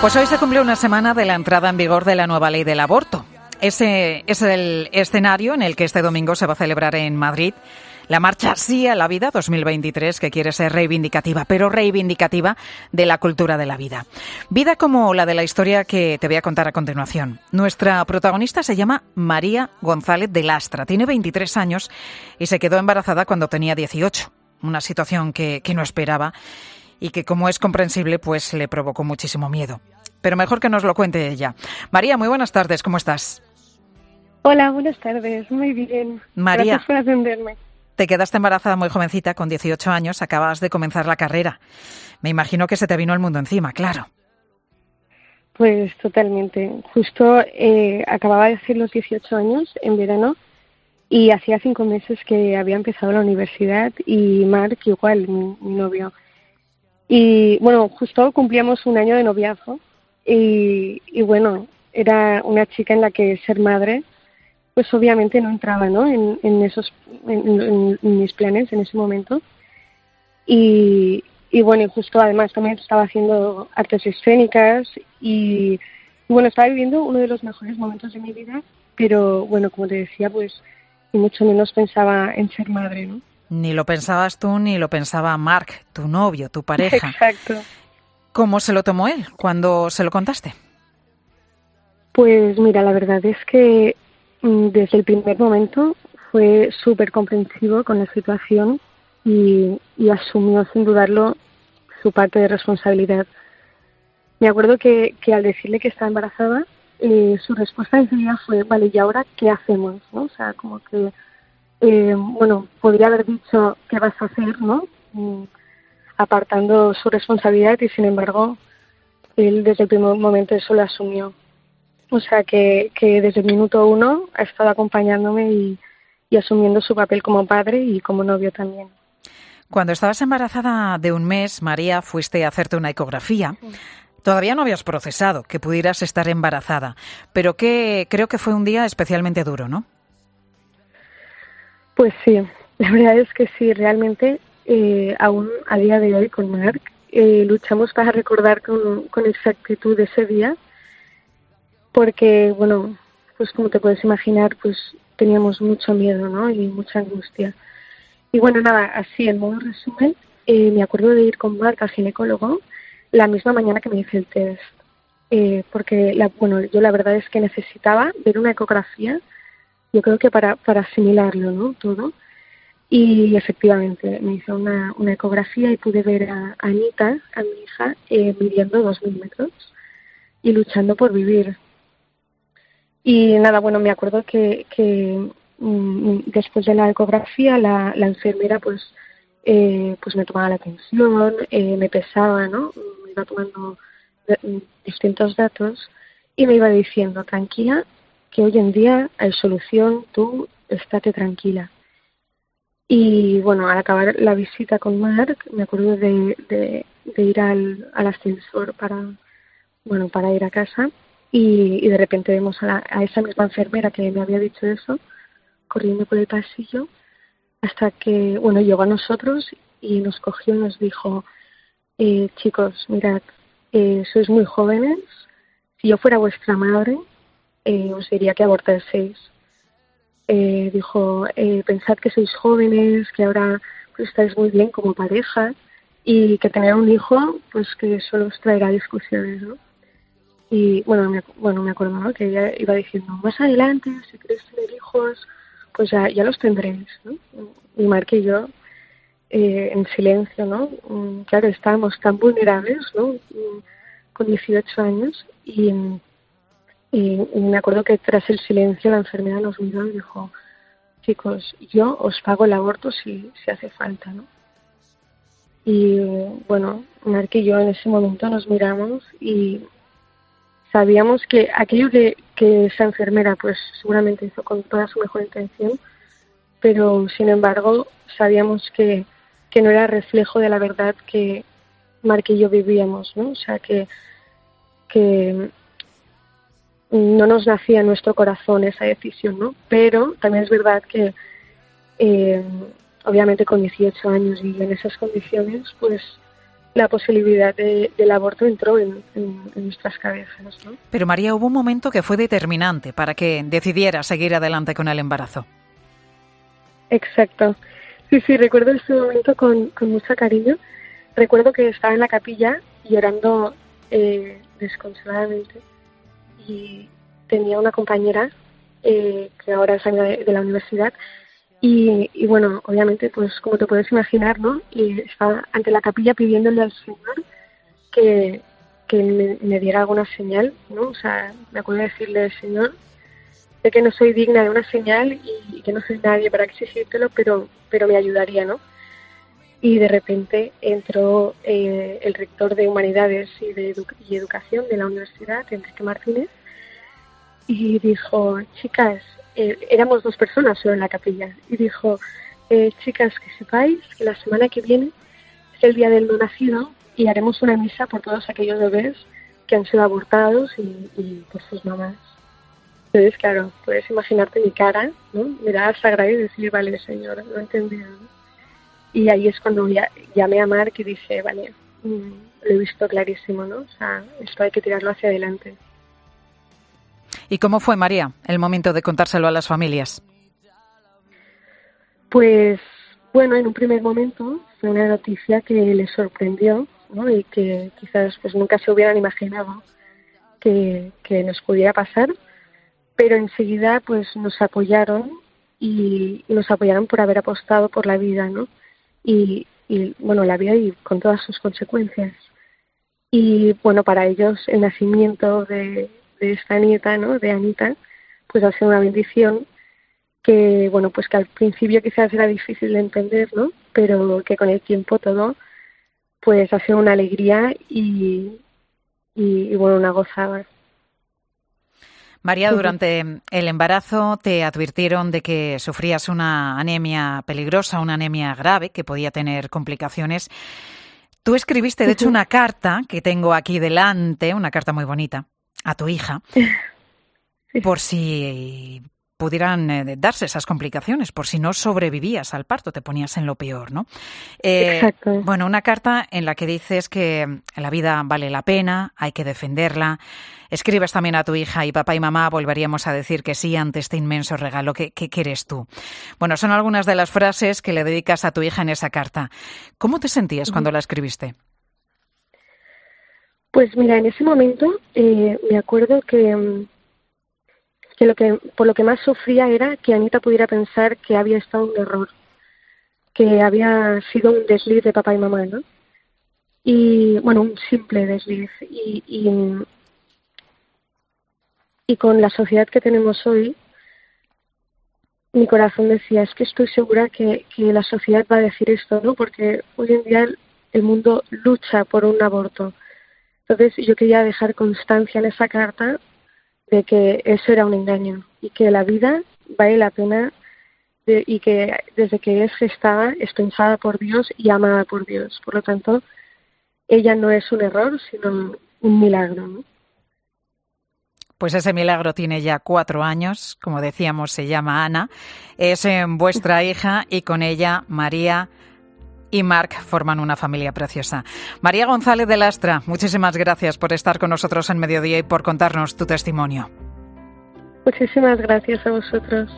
Pues hoy se cumple una semana de la entrada en vigor de la nueva ley del aborto. Ese es el escenario en el que este domingo se va a celebrar en Madrid la marcha Sí a la Vida 2023, que quiere ser reivindicativa, pero reivindicativa de la cultura de la vida. Vida como la de la historia que te voy a contar a continuación. Nuestra protagonista se llama María González de Lastra. Tiene 23 años y se quedó embarazada cuando tenía 18. Una situación que, que no esperaba y que, como es comprensible, pues le provocó muchísimo miedo. Pero mejor que nos lo cuente ella. María, muy buenas tardes, ¿cómo estás? Hola, buenas tardes, muy bien. María, Gracias por atenderme. Te quedaste embarazada muy jovencita, con 18 años, acabas de comenzar la carrera. Me imagino que se te vino el mundo encima, claro. Pues totalmente. Justo eh, acababa de hacer los 18 años en verano y hacía cinco meses que había empezado la universidad y Mark igual, mi, mi novio. Y bueno, justo cumplíamos un año de noviazgo y, y bueno, era una chica en la que ser madre pues obviamente no entraba ¿no? En, en esos en, mis planes en ese momento y, y bueno y justo además también estaba haciendo artes escénicas y, y, bueno estaba viviendo uno de los mejores momentos de mi vida pero bueno como te decía pues y mucho menos pensaba en ser madre no ni lo pensabas tú ni lo pensaba Mark tu novio tu pareja exacto cómo se lo tomó él cuando se lo contaste pues mira la verdad es que Mm, desde el primer momento fue súper comprensivo con la situación y, y, asumió sin dudarlo su parte de responsabilidad. Me acuerdo que, que al decirle que estaba embarazada, eh, su respuesta enseguida fue, vale, ¿y ahora qué hacemos? ¿no? O sea, como que, eh, bueno, podría haber dicho, ¿qué vas a hacer? ¿no? Mm, apartando su responsabilidad y sin embargo, él desde el primer momento eso lo asumió. O sea que, que desde el minuto uno ha estado acompañándome y, y asumiendo su papel como padre y como novio también. Cuando estabas embarazada de un mes, María, fuiste a hacerte una ecografía. Sí. Todavía no habías procesado que pudieras estar embarazada, pero que creo que fue un día especialmente duro, ¿no? Pues sí, la verdad es que sí, realmente eh, aún a día de hoy con Marc eh, luchamos para recordar con, exactitud ese día porque, bueno, pues como te puedes imaginar, pues teníamos mucho miedo, ¿no? Y mucha angustia. Y bueno, nada, así en modo resumen, eh, me acuerdo de ir con Marc al ginecólogo la misma mañana que me hice el test. Eh, porque, la, bueno, yo la verdad es que necesitaba ver una ecografía, yo creo que para, para asimilarlo, ¿no? Todo. Y efectivamente, me hice una, una ecografía y pude ver a, Anita, a mi hija, eh, midiendo dos milímetros y luchando por vivir. Y nada, bueno, me acuerdo que, que mmm, después de la ecografía la, la enfermera pues eh, pues me tomaba la atención, eh, me pesaba, ¿no? Me iba tomando distintos datos y me iba diciendo, tranquila, que hoy en día hay solución, tú estate tranquila. Y bueno, al acabar la visita con Mark, me acuerdo de, de, ir al, al ascensor para, bueno, para ir a casa y, y de repente vemos a, la, a esa misma enfermera que me había dicho eso corriendo por el pasillo hasta que, bueno, llegó a nosotros y nos cogió y nos dijo, eh, chicos, mirad, eh, sois muy jóvenes, si yo fuera vuestra madre, eh, os diría que abortaseis. Eh, dijo, eh, pensad que sois jóvenes, que ahora pues, estáis muy bien como pareja y que tener un hijo, pues que solo os traerá discusiones, ¿no? Y bueno, me, bueno, me acuerdo ¿no? que ella iba diciendo, más adelante, si queréis tener hijos, pues ya, ya los tendréis, ¿no? Y Mark y yo, eh, en silencio, ¿no? Claro, estábamos tan vulnerables, ¿no? Con 18 años y, y, me acuerdo que tras el silencio la enfermera nos miró y dijo, chicos, yo os pago el aborto si, si hace falta, ¿no? Y bueno, Mark y yo en ese momento nos miramos y sabíamos que aquello que, que esa enfermera pues seguramente hizo con toda su mejor intención, pero sin embargo sabíamos que, que no era reflejo de la verdad que Mark y yo vivíamos, ¿no? O sea, que, que no nos nacía en nuestro corazón esa decisión, ¿no? Pero también es verdad que eh, obviamente con 18 años y en esas condiciones, pues la posibilidad del aborto entró en, nuestras cabezas. ¿no? Pero María, hubo un momento que fue determinante para que decidiera seguir adelante con el embarazo. Exacto. Sí, sí, recuerdo ese momento con, con mucho cariño. Recuerdo que estaba en la capilla llorando eh, desconsoladamente y tenía una compañera eh, que ahora es de, de la universidad y, y, bueno, obviamente, pues como te puedes imaginar, ¿no? Y estaba ante la capilla pidiéndole al Señor que, que me, diera alguna señal, ¿no? O sea, me acuerdo de decirle, Señor, sé que no soy digna de una señal y, que no soy nadie para exigírtelo, pero, pero me ayudaría, ¿no? Y de repente entró eh, el rector de Humanidades y de Educación de la universidad, Enrique Martínez, y dijo, chicas, eh, éramos dos personas solo en la capilla, y dijo, eh, chicas, que sepáis que la semana que viene es el día del no nacido y haremos una misa por todos aquellos bebés que han sido abortados y, por sus mamás. Entonces, claro, puedes imaginarte mi cara, ¿no? Mirar al sagrado y decir, vale, señor, lo he entendido. Y ahí es cuando ya, llamé a Mark y dije, vale, mm, lo he visto clarísimo, ¿no? O sea, esto hay que tirarlo hacia adelante. ¿Y cómo fue, María, el momento de contárselo a las familias? Pues bueno, en un primer momento fue una noticia que les sorprendió ¿no? y que quizás pues nunca se hubieran imaginado que, nos pudiera pasar, pero enseguida pues nos apoyaron y, nos apoyaron por haber apostado por la vida, ¿no? Y, y bueno, la vida y con todas sus consecuencias. Y bueno, para ellos el nacimiento de, esta nieta, ¿no? De Anita, pues ha sido una bendición que, bueno, pues que al principio quizás era difícil de entender, ¿no? Pero que con el tiempo todo, pues ha sido una alegría y, y, bueno, una gozada. María, durante el embarazo te advirtieron de que sufrías una anemia peligrosa, una anemia grave que podía tener complicaciones. Tú escribiste, de hecho, una carta que tengo aquí delante, una carta muy bonita, a tu hija. Por si pudieran eh, darse esas complicaciones, por si no sobrevivías al parto, te ponías en lo peor, ¿no? Eh, bueno, una carta en la que dices que la vida vale la pena, hay que defenderla. Escribes también a tu hija y papá y mamá volveríamos a decir que sí ante este inmenso regalo que, que quieres tú. Bueno, son algunas de las frases que le dedicas a tu hija en esa carta. ¿Cómo te sentías cuando la escribiste? Pues mira, en ese momento eh, me acuerdo que, mm, que, lo que por lo que más sufría era que Anita pudiera pensar que había estado un error, que había sido un desliz de papá y mamá, ¿no? Y bueno, un simple desliz. Y, y, y con la sociedad que tenemos hoy, mi corazón decía, es que estoy segura que, que la sociedad va a decir esto, ¿no? Porque hoy en día el mundo lucha por un aborto entonces yo quería dejar constancia en esa carta de que eso era un engaño y que la vida vale la pena y que desde que es gestada es pensada por Dios y amada por Dios. Por lo tanto, ella no es un error, sino un milagro. Pues ese milagro tiene ya cuatro años, como decíamos, se llama Ana, es en vuestra hija y con ella María y Marc forman una familia preciosa. María González de Lastra, muchísimas gracias por estar con nosotros en Mediodía y por contarnos tu testimonio. Muchísimas gracias a vosotros.